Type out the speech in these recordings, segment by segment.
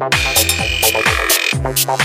Don't stop.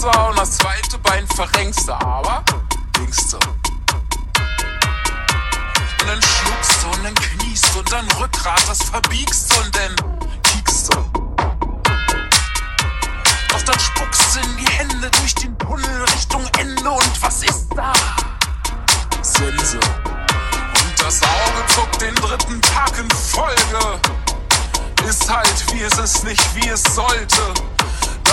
Gangster und das zweite Bein verrenkst du, aber linkst du. Und dann schluckst du und dann kniest du und dann Rückgrat, das verbiegst du und dann kiekst du. Doch dann spuckst du in die Hände durch den Tunnel Richtung Ende und was ist da? Sense. Und das Auge zuckt den dritten Tag in Folge. Ist halt, wie es ist, nicht wie es sollte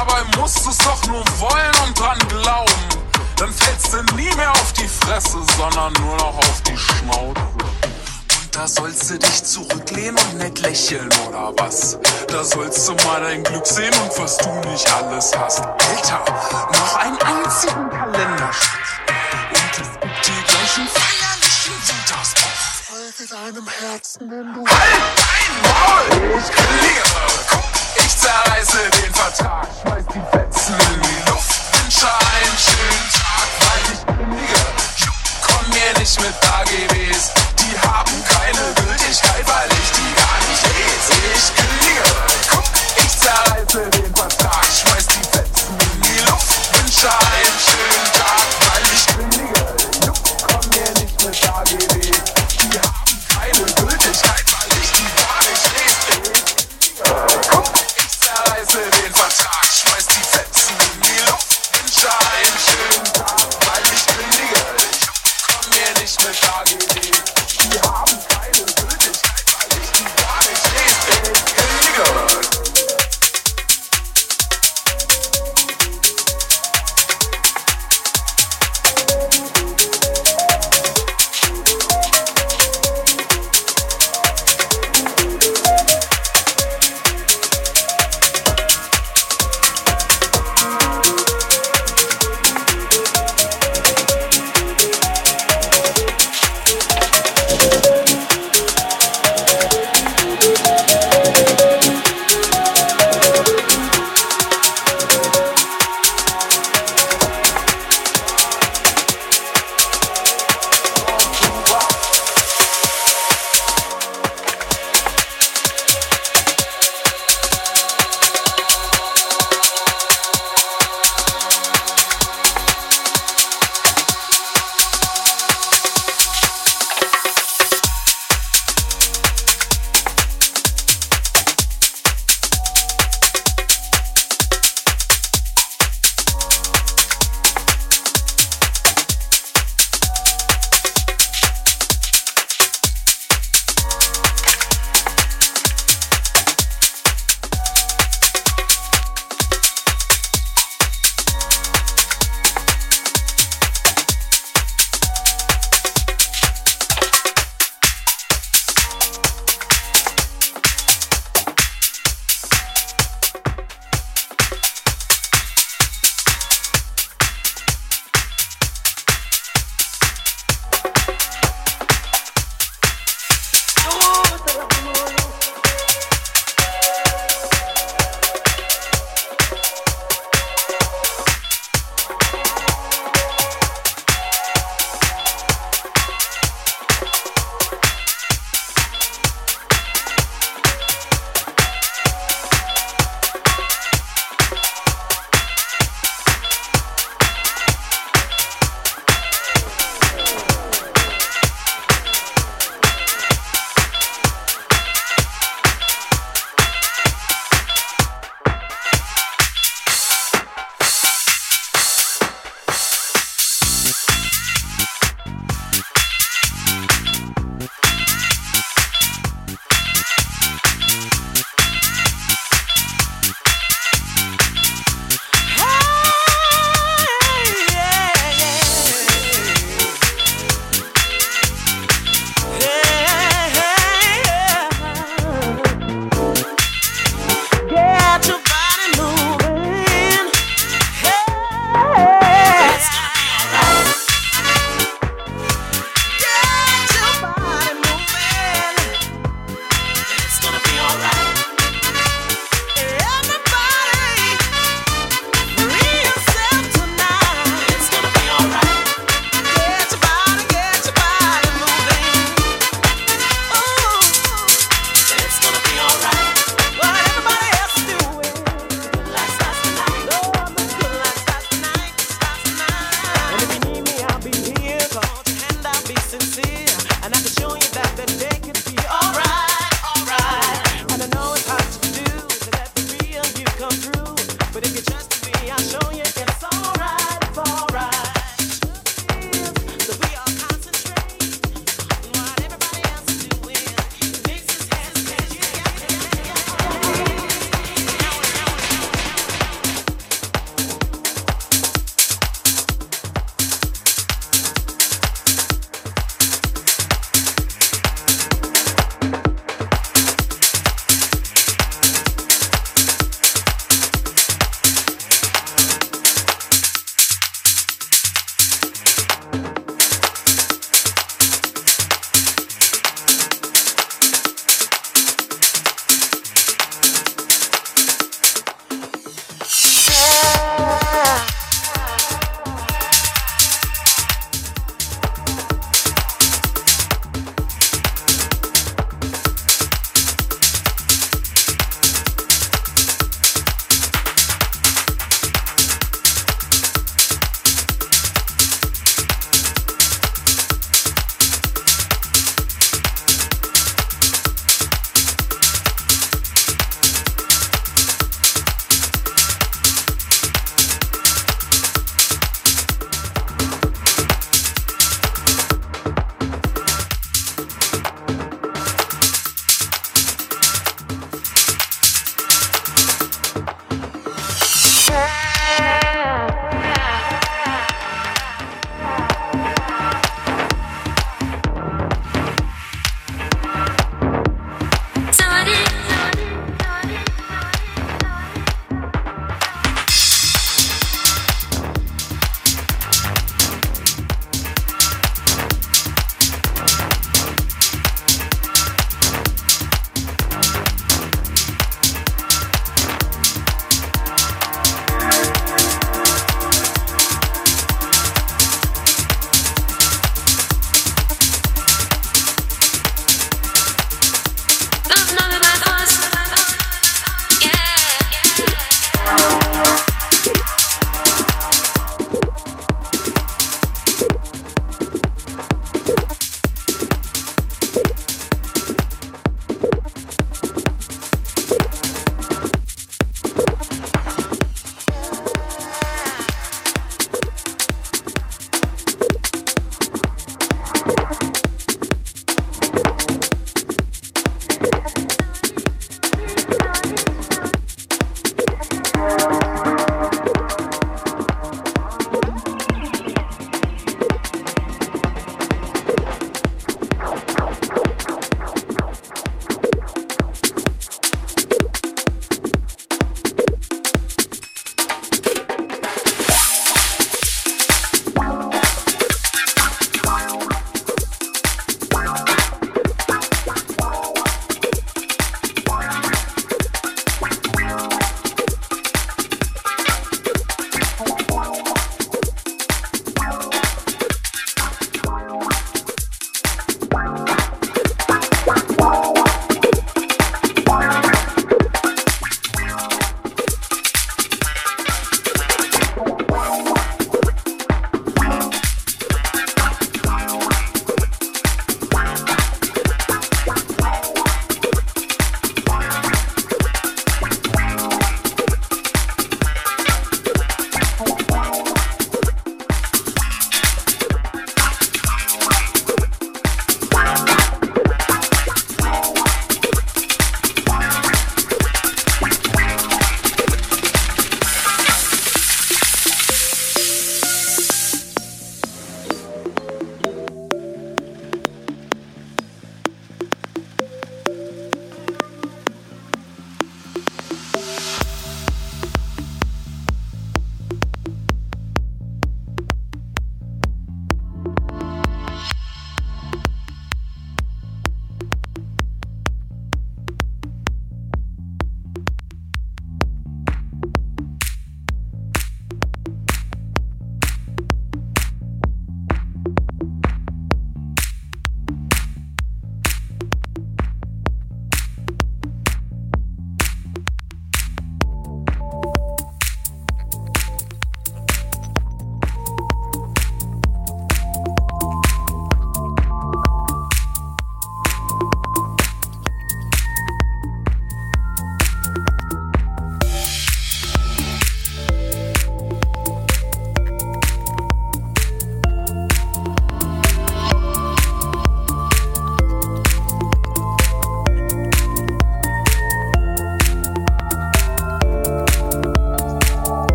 Dabei musst du es doch nur wollen und dran glauben. Dann fällst du nie mehr auf die Fresse, sondern nur noch auf die Schnauze. Und da sollst du dich zurücklehnen und nicht lächeln oder was? Da sollst du mal dein Glück sehen und was du nicht alles hast. Alter, noch einen einzigen Kalenderschritt. Und es gibt die gleichen feierlichen Winters. Folge deinem Herzen, wenn du. Halt dein Maul! Ich verliere! Guck zerreiße den Vertrag, schmeiß die Fetzen in die Luft, wünsche einen schönen Tag, weil ich bin Liga. Komm mir nicht mit AGBs, die haben keine Gültigkeit, weil ich die gar nicht lese. Ich bin Liga. Guck, ich zerreiße den Vertrag, schmeiß die Fetzen in die Luft, wünsche einen schönen Tag, weil ich bin Liga. Komm mir nicht mit AGBs.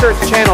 Church Channel.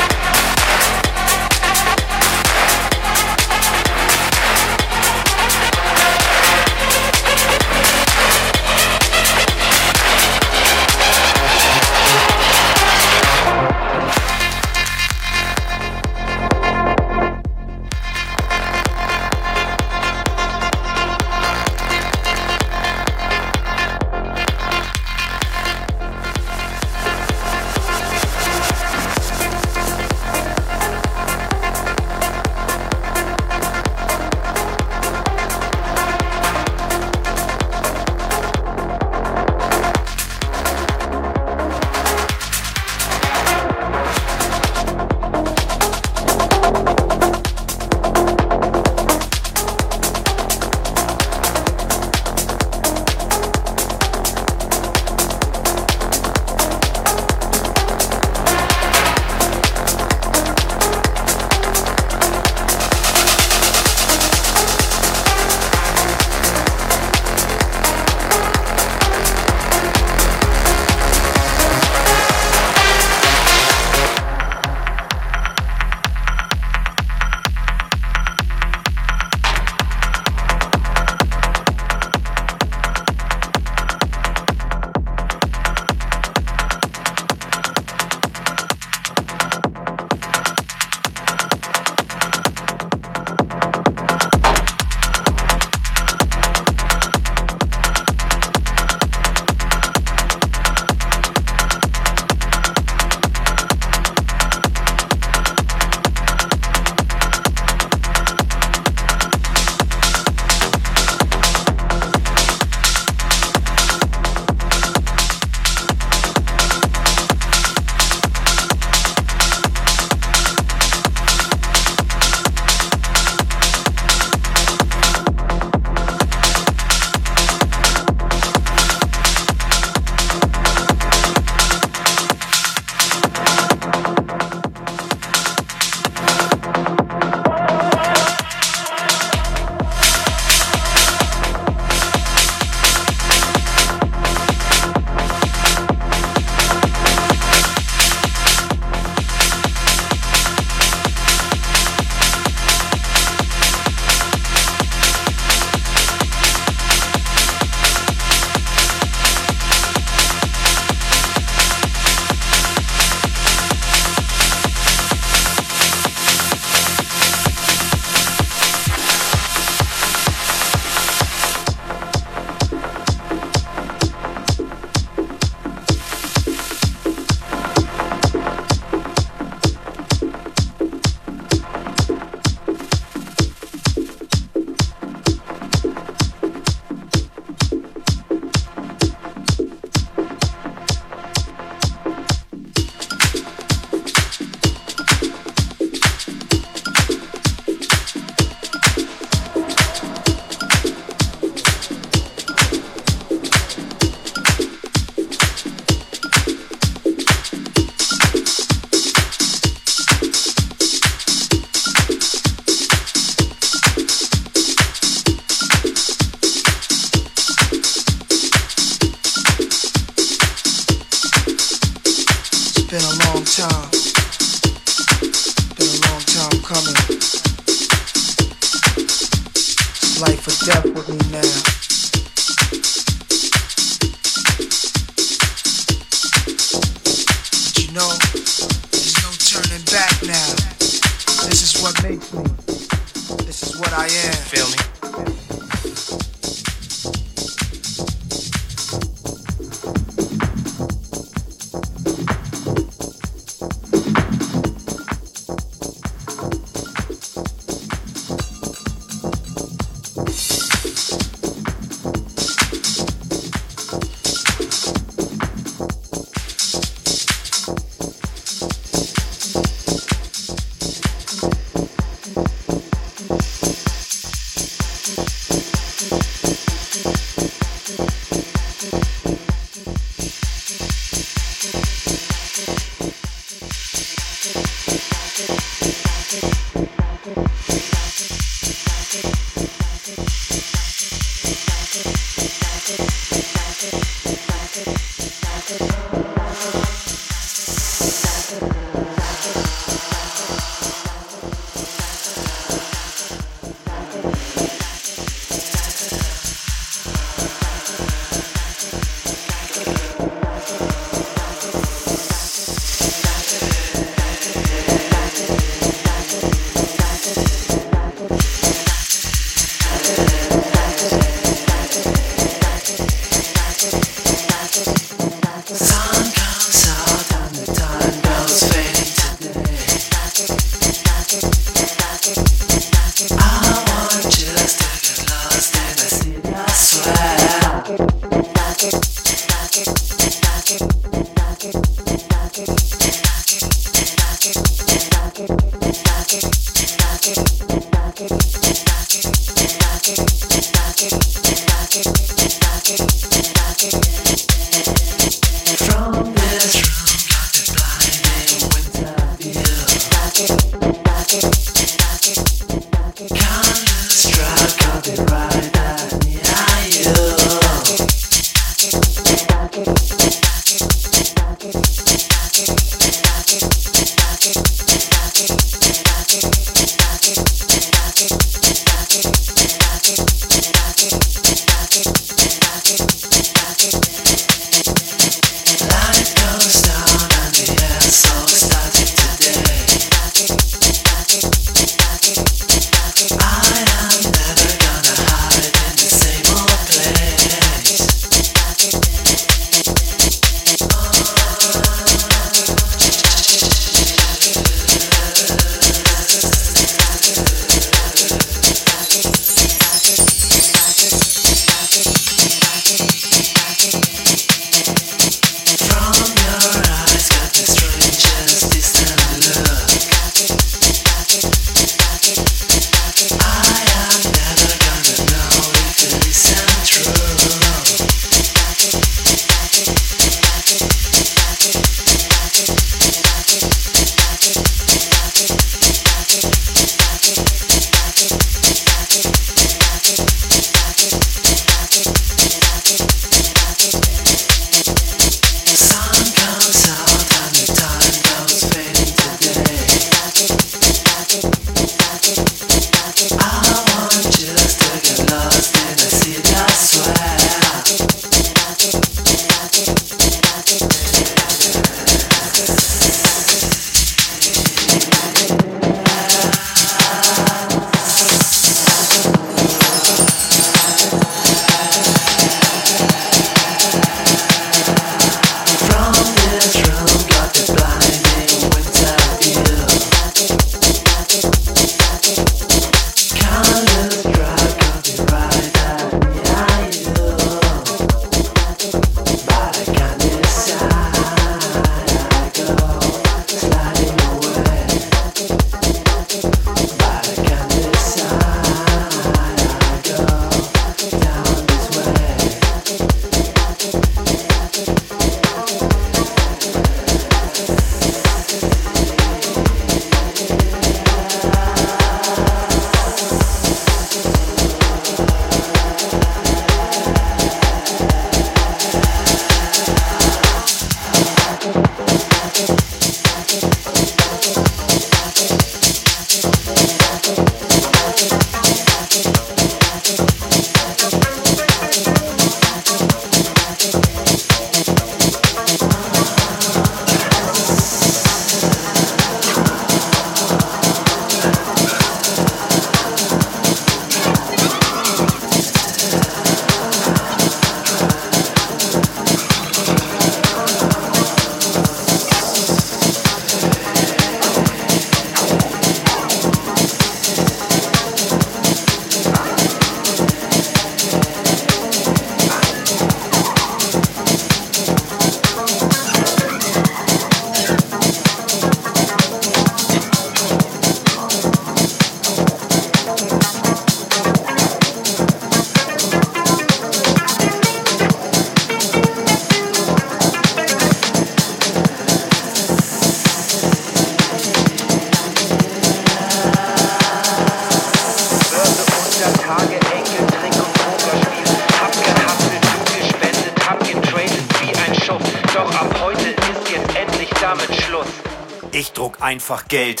Einfach Geld,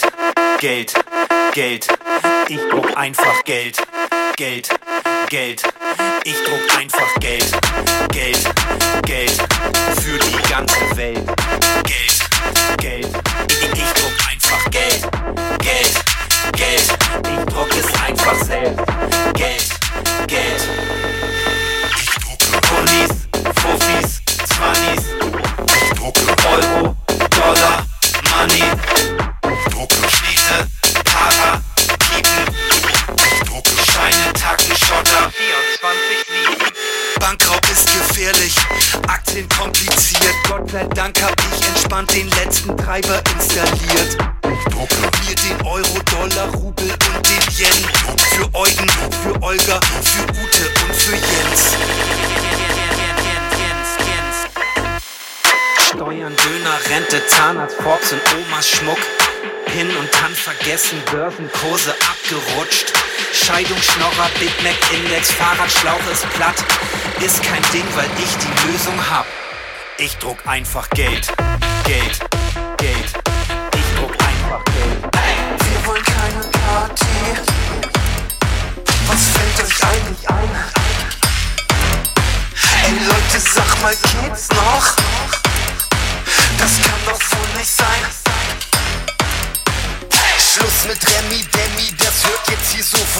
Treiber installiert. Mir den Euro, Dollar, Rubel und den Yen. Für Eugen, für Olga, für Ute und für Jens. Steuern, Döner, Rente, Zahnarzt, Forbes und Omas Schmuck. Hin und dann vergessen, Börsenkurse abgerutscht. Scheidung, Schnorrer, Big Mac Index, Fahrradschlauch ist platt. Ist kein Ding, weil ich die Lösung hab. Ich druck einfach Geld, Geld.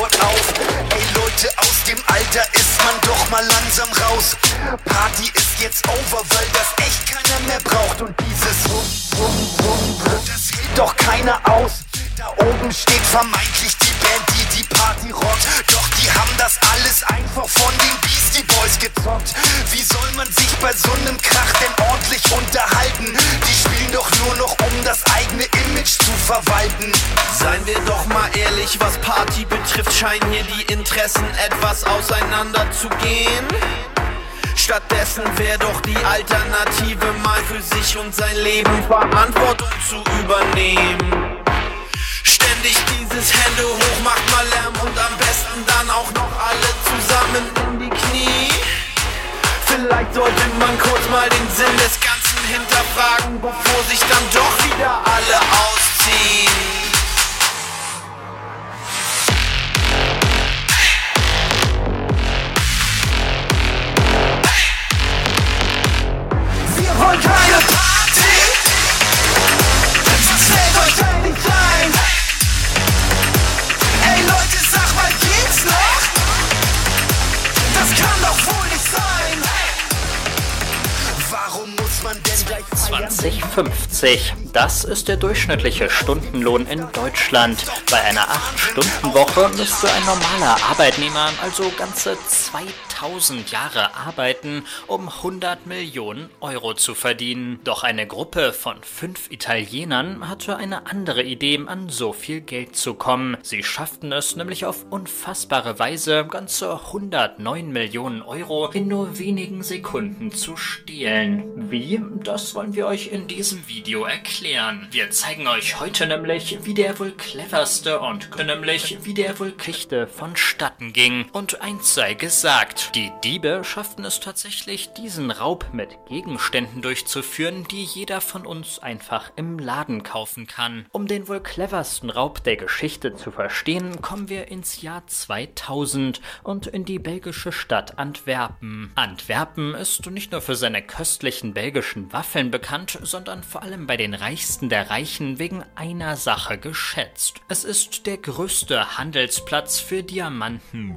Sofort auf. Ey Leute, aus dem Alter ist man doch mal langsam raus. Party ist jetzt over, weil das echt keiner mehr braucht. Und dieses Rum, Rum, Rum, Rum, das hält doch keiner aus. Da oben steht vermeintlich die Band, die die Party rockt. Doch die haben das alles einfach von den Beastie Boys gezockt. Wie soll man sich bei so einem Krach denn ordentlich unterhalten? Die spielen doch nur noch, um das eigene Image zu verwalten. Seien wir doch mal ehrlich, was Party betrifft, scheinen hier die Interessen etwas auseinander zu gehen. Stattdessen wäre doch die Alternative, mal für sich und sein Leben Verantwortung zu übernehmen. Ständig dieses Hände hoch, macht mal Lärm und am besten dann auch noch alle zusammen in die Knie. Vielleicht sollte man kurz mal den Sinn des Ganzen hinterfragen, bevor sich dann doch wieder alle ausziehen. Wir wollen keine 2050. Das ist der durchschnittliche Stundenlohn in Deutschland. Bei einer 8-Stunden-Woche müsste ein normaler Arbeitnehmer also ganze 2000 Jahre arbeiten, um 100 Millionen Euro zu verdienen. Doch eine Gruppe von fünf Italienern hatte eine andere Idee, an so viel Geld zu kommen. Sie schafften es nämlich auf unfassbare Weise, ganze 109 Millionen Euro in nur wenigen Sekunden zu stehlen. Wie? Das wollen wir euch in diesem Video erklären. Wir zeigen euch heute nämlich, wie der wohl cleverste und nämlich wie der wohl Geschichte vonstatten ging. Und eins sei gesagt, die Diebe schafften es tatsächlich, diesen Raub mit Gegenständen durchzuführen, die jeder von uns einfach im Laden kaufen kann. Um den wohl cleversten Raub der Geschichte zu verstehen, kommen wir ins Jahr 2000 und in die belgische Stadt Antwerpen. Antwerpen ist nicht nur für seine köstlichen belgischen Waffeln bekannt, sondern vor allem bei den Reichsten der Reichen wegen einer Sache geschätzt. Es ist der größte Handelsplatz für Diamanten.